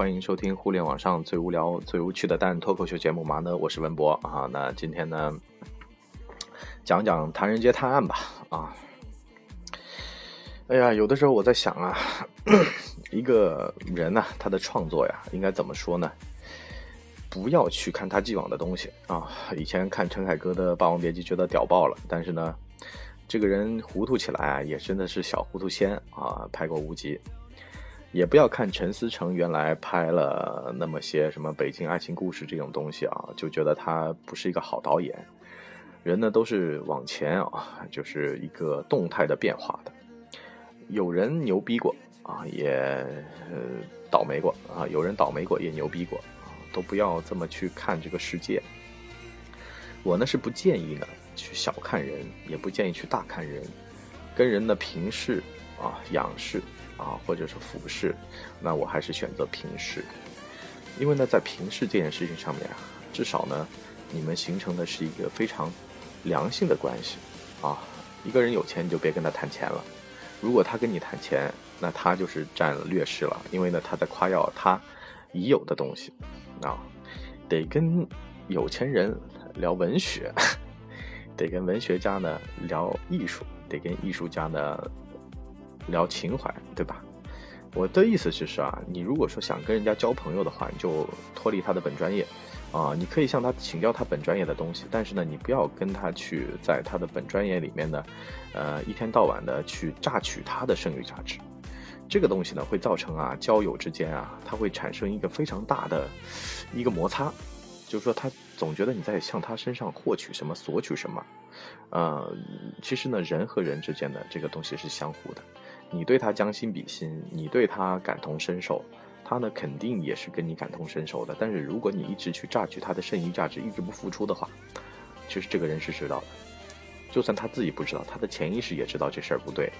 欢迎收听互联网上最无聊、最无趣的单脱口秀节目嘛呢？我是文博啊。那今天呢，讲讲唐人街探案吧啊。哎呀，有的时候我在想啊，一个人呢，他的创作呀，应该怎么说呢？不要去看他既往的东西啊。以前看陈凯歌的《霸王别姬》，觉得屌爆了，但是呢，这个人糊涂起来啊，也真的是小糊涂仙啊，拍过《无极》。也不要看陈思诚原来拍了那么些什么《北京爱情故事》这种东西啊，就觉得他不是一个好导演。人呢都是往前啊，就是一个动态的变化的。有人牛逼过啊，也呃倒霉过啊；有人倒霉过，也牛逼过啊。都不要这么去看这个世界。我呢是不建议呢去小看人，也不建议去大看人，跟人的平视啊、仰视。啊，或者是俯视，那我还是选择平视，因为呢，在平视这件事情上面啊，至少呢，你们形成的是一个非常良性的关系啊。一个人有钱，你就别跟他谈钱了；如果他跟你谈钱，那他就是占劣势了，因为呢，他在夸耀他已有的东西啊。得跟有钱人聊文学，得跟文学家呢聊艺术，得跟艺术家呢。聊情怀，对吧？我的意思就是啊，你如果说想跟人家交朋友的话，你就脱离他的本专业，啊，你可以向他请教他本专业的东西，但是呢，你不要跟他去在他的本专业里面呢，呃，一天到晚的去榨取他的剩余价值，这个东西呢，会造成啊，交友之间啊，它会产生一个非常大的一个摩擦，就是说他总觉得你在向他身上获取什么，索取什么，呃，其实呢，人和人之间的这个东西是相互的。你对他将心比心，你对他感同身受，他呢肯定也是跟你感同身受的。但是如果你一直去榨取他的剩余价值，一直不付出的话，其实这个人是知道的，就算他自己不知道，他的潜意识也知道这事儿不对。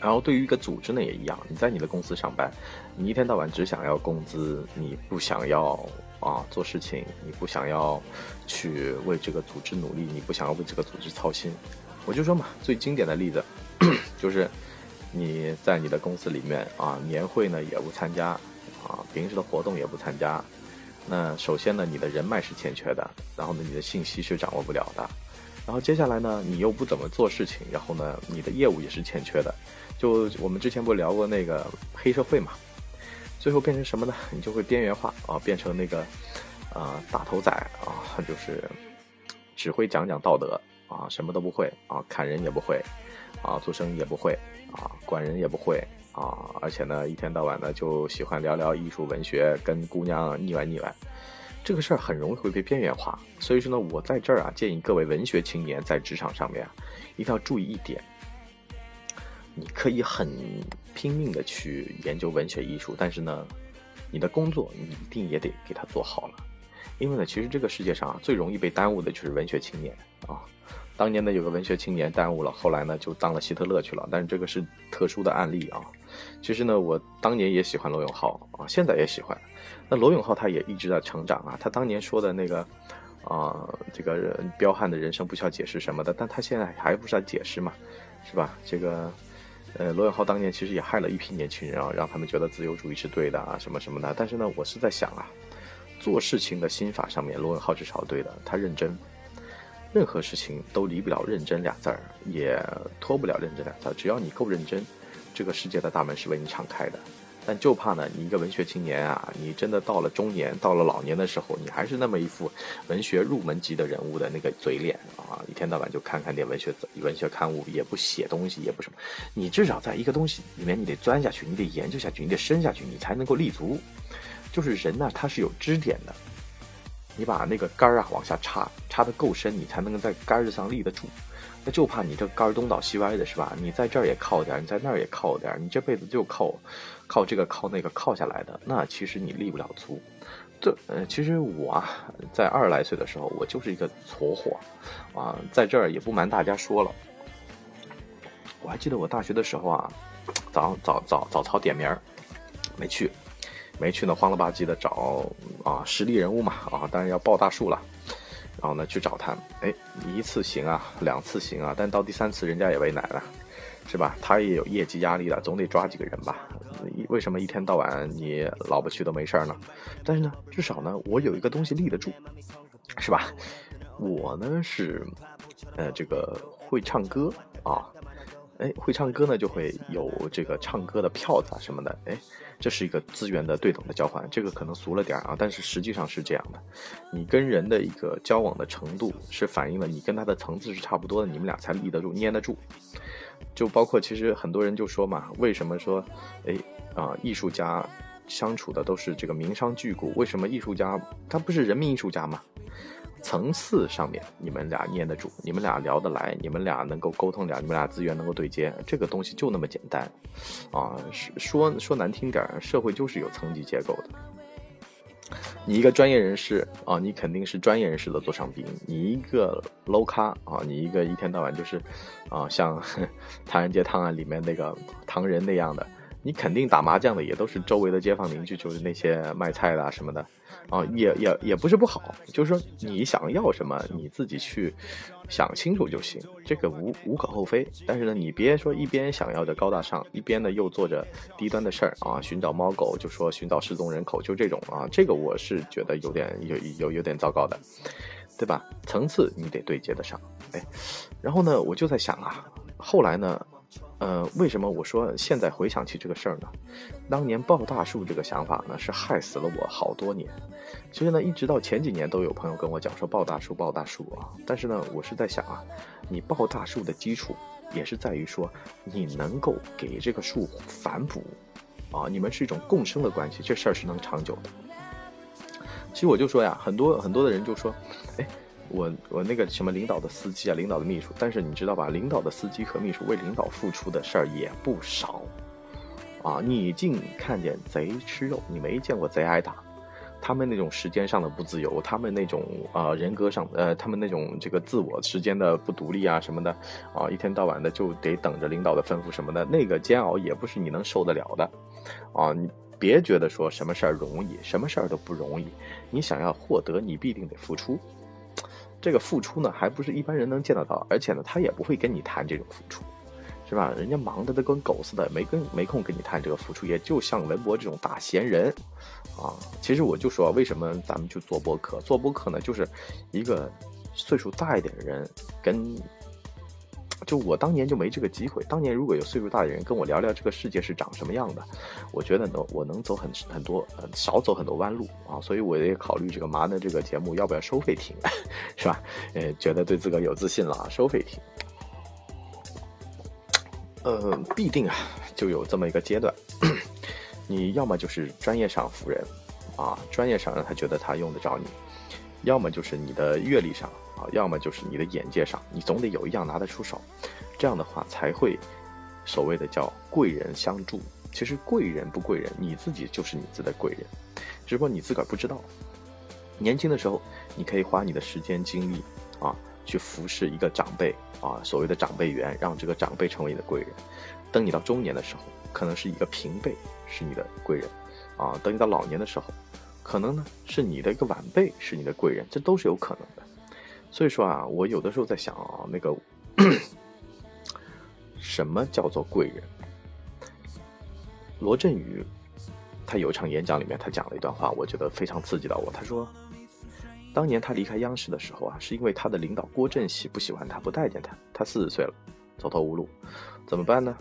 然后对于一个组织呢也一样，你在你的公司上班，你一天到晚只想要工资，你不想要啊做事情，你不想要去为这个组织努力，你不想要为这个组织操心。我就说嘛，最经典的例子 就是。你在你的公司里面啊，年会呢也不参加，啊，平时的活动也不参加，那首先呢，你的人脉是欠缺的，然后呢，你的信息是掌握不了的，然后接下来呢，你又不怎么做事情，然后呢，你的业务也是欠缺的，就我们之前不聊过那个黑社会嘛，最后变成什么呢？你就会边缘化啊，变成那个啊大头仔啊，就是只会讲讲道德啊，什么都不会啊，砍人也不会啊，做生意也不会。啊，管人也不会啊，而且呢，一天到晚的就喜欢聊聊艺术、文学，跟姑娘腻歪腻歪，这个事儿很容易会被边缘化。所以说呢，我在这儿啊，建议各位文学青年在职场上面啊，一定要注意一点：你可以很拼命的去研究文学艺术，但是呢，你的工作你一定也得给他做好了，因为呢，其实这个世界上啊，最容易被耽误的就是文学青年啊。当年呢，有个文学青年耽误了，后来呢就当了希特勒去了。但是这个是特殊的案例啊。其实呢，我当年也喜欢罗永浩啊，现在也喜欢。那罗永浩他也一直在成长啊。他当年说的那个啊，这个彪悍的人生不需要解释什么的，但他现在还不是在解释嘛，是吧？这个呃，罗永浩当年其实也害了一批年轻人啊，让他们觉得自由主义是对的啊，什么什么的。但是呢，我是在想啊，做事情的心法上面，罗永浩是朝对的，他认真。任何事情都离不了认真俩字儿，也脱不了认真俩字儿。只要你够认真，这个世界的大门是为你敞开的。但就怕呢，你一个文学青年啊，你真的到了中年，到了老年的时候，你还是那么一副文学入门级的人物的那个嘴脸啊，一天到晚就看看点文学文学刊物，也不写东西，也不什么。你至少在一个东西里面，你得钻下去，你得研究下去，你得深下去，你才能够立足。就是人呢，他是有支点的。你把那个杆儿啊往下插，插的够深，你才能在杆儿上立得住。那就怕你这杆儿东倒西歪的，是吧？你在这儿也靠点儿，你在那儿也靠点儿，你这辈子就靠，靠这个靠那个靠下来的。那其实你立不了足。这呃，其实我啊，在二十来岁的时候，我就是一个矬货啊，在这儿也不瞒大家说了。我还记得我大学的时候啊，早早早早操点名儿，没去。没去呢，慌了吧唧的找啊实力人物嘛啊，当然要报大树了。然后呢去找他，哎，一次行啊，两次行啊，但到第三次人家也为难了。是吧？他也有业绩压力了，总得抓几个人吧？为什么一天到晚你老婆去都没事呢？但是呢，至少呢，我有一个东西立得住，是吧？我呢是，呃，这个会唱歌啊。哎，会唱歌呢，就会有这个唱歌的票子啊什么的。哎，这是一个资源的对等的交换。这个可能俗了点啊，但是实际上是这样的。你跟人的一个交往的程度，是反映了你跟他的层次是差不多的，你们俩才立得住、粘得住。就包括其实很多人就说嘛，为什么说，哎啊，艺术家相处的都是这个名商巨贾？为什么艺术家他不是人民艺术家吗？层次上面，你们俩念得住，你们俩聊得来，你们俩能够沟通了，你们俩资源能够对接，这个东西就那么简单，啊，说说难听点，社会就是有层级结构的。你一个专业人士啊，你肯定是专业人士的座上宾；你一个 low 咖啊，你一个一天到晚就是，啊，像 《唐人街探案》里面那个唐人那样的。你肯定打麻将的也都是周围的街坊邻居，就是那些卖菜的什么的，啊，也也也不是不好，就是说你想要什么，你自己去想清楚就行，这个无无可厚非。但是呢，你别说一边想要着高大上，一边呢又做着低端的事儿啊，寻找猫狗，就说寻找失踪人口，就这种啊，这个我是觉得有点有有有点糟糕的，对吧？层次你得对接得上，哎，然后呢，我就在想啊，后来呢？呃，为什么我说现在回想起这个事儿呢？当年抱大树这个想法呢，是害死了我好多年。其实呢，一直到前几年都有朋友跟我讲说抱大树，抱大树啊。但是呢，我是在想啊，你抱大树的基础也是在于说你能够给这个树反哺啊，你们是一种共生的关系，这事儿是能长久的。其实我就说呀，很多很多的人就说，哎。我我那个什么领导的司机啊，领导的秘书，但是你知道吧，领导的司机和秘书为领导付出的事儿也不少，啊，你净看见贼吃肉，你没见过贼挨打。他们那种时间上的不自由，他们那种啊人格上，呃，他们那种这个自我时间的不独立啊什么的，啊，一天到晚的就得等着领导的吩咐什么的，那个煎熬也不是你能受得了的，啊，你别觉得说什么事儿容易，什么事儿都不容易，你想要获得，你必定得付出。这个付出呢，还不是一般人能见得到，而且呢，他也不会跟你谈这种付出，是吧？人家忙得都跟狗似的，没跟没空跟你谈这个付出。也就像文博这种大闲人，啊，其实我就说，为什么咱们去做播客？做播客呢，就是一个岁数大一点的人跟。就我当年就没这个机会。当年如果有岁数大的人跟我聊聊这个世界是长什么样的，我觉得呢，我能走很很多，少走很多弯路啊。所以我也考虑这个麻的这个节目要不要收费听，是吧？呃，觉得对自个有自信了啊，收费听。呃，必定啊，就有这么一个阶段，你要么就是专业上服人，啊，专业上让他觉得他用得着你，要么就是你的阅历上。啊，要么就是你的眼界上，你总得有一样拿得出手，这样的话才会所谓的叫贵人相助。其实贵人不贵人，你自己就是你自己的贵人，只不过你自个儿不知道。年轻的时候，你可以花你的时间精力啊，去服侍一个长辈啊，所谓的长辈缘，让这个长辈成为你的贵人。等你到中年的时候，可能是一个平辈是你的贵人啊。等你到老年的时候，可能呢是你的一个晚辈是你的贵人，这都是有可能的。所以说啊，我有的时候在想啊，那个 什么叫做贵人？罗振宇他有一场演讲里面，他讲了一段话，我觉得非常刺激到我。他说，当年他离开央视的时候啊，是因为他的领导郭振喜不喜欢他，不待见他。他四十岁了，走投无路，怎么办呢？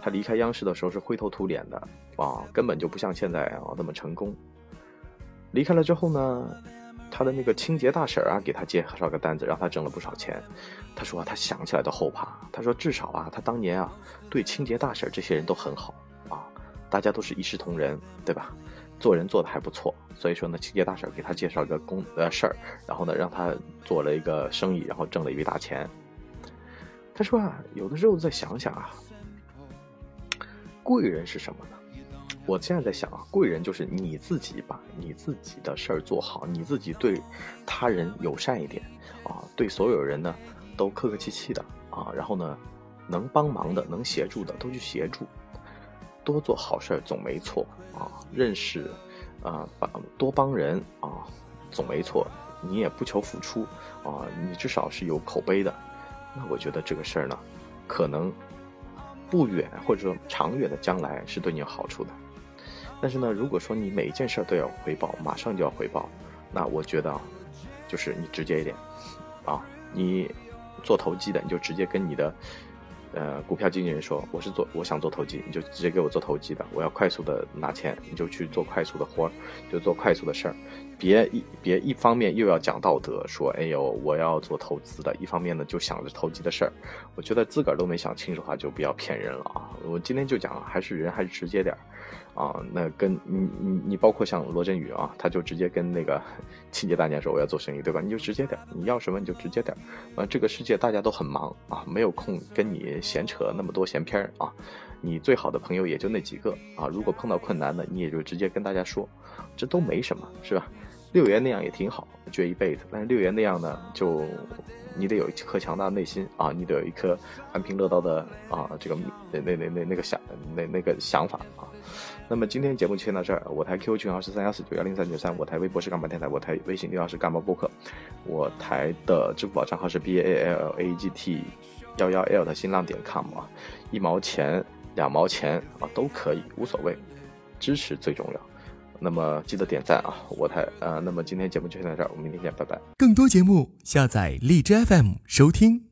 他离开央视的时候是灰头土脸的啊，根本就不像现在啊那么成功。离开了之后呢？他的那个清洁大婶啊，给他介绍个单子，让他挣了不少钱。他说他想起来都后怕。他说至少啊，他当年啊，对清洁大婶这些人都很好啊，大家都是一视同仁，对吧？做人做的还不错。所以说呢，清洁大婶给他介绍个工呃事儿，然后呢，让他做了一个生意，然后挣了一笔大钱。他说啊，有的时候再想想啊，贵人是什么呢？我现在在想啊，贵人就是你自己把你自己的事儿做好，你自己对他人友善一点啊，对所有人呢都客客气气的啊，然后呢能帮忙的、能协助的都去协助，多做好事儿总没错啊。认识啊，帮多帮人啊，总没错。你也不求付出啊，你至少是有口碑的。那我觉得这个事儿呢，可能不远或者说长远的将来是对你有好处的。但是呢，如果说你每一件事都要回报，马上就要回报，那我觉得，就是你直接一点，啊，你做投机的，你就直接跟你的。呃，股票经纪人说我是做，我想做投机，你就直接给我做投机的。我要快速的拿钱，你就去做快速的活儿，就做快速的事儿。别一别一方面又要讲道德，说哎呦我要做投资的，一方面呢就想着投机的事儿。我觉得自个儿都没想清楚的话，就不要骗人了啊！我今天就讲，还是人还是直接点儿。啊，那跟你你你包括像罗振宇啊，他就直接跟那个 清洁大娘说我要做生意，对吧？你就直接点，你要什么你就直接点。啊，这个世界大家都很忙啊，没有空跟你闲扯那么多闲篇儿啊。你最好的朋友也就那几个啊，如果碰到困难的，你也就直接跟大家说，这都没什么，是吧？六爷那样也挺好，绝一辈子。但是六爷那样呢，就你得有一颗强大的内心啊，你得有一颗安贫乐道的啊，这个那那那那那个想那那个想法啊。那么今天节目就先到这儿。我台 QQ 群号是三幺四九幺零三九三，我台微博是干巴电台，我台微信号是干巴播客，我台的支付宝账号是 b a l a g t 幺幺 l 的新浪点 com 啊，一毛钱两毛钱啊都可以，无所谓，支持最重要。那么记得点赞啊，我太呃，那么今天节目就先到这儿，我们明天见，拜拜。更多节目下载荔枝 FM 收听。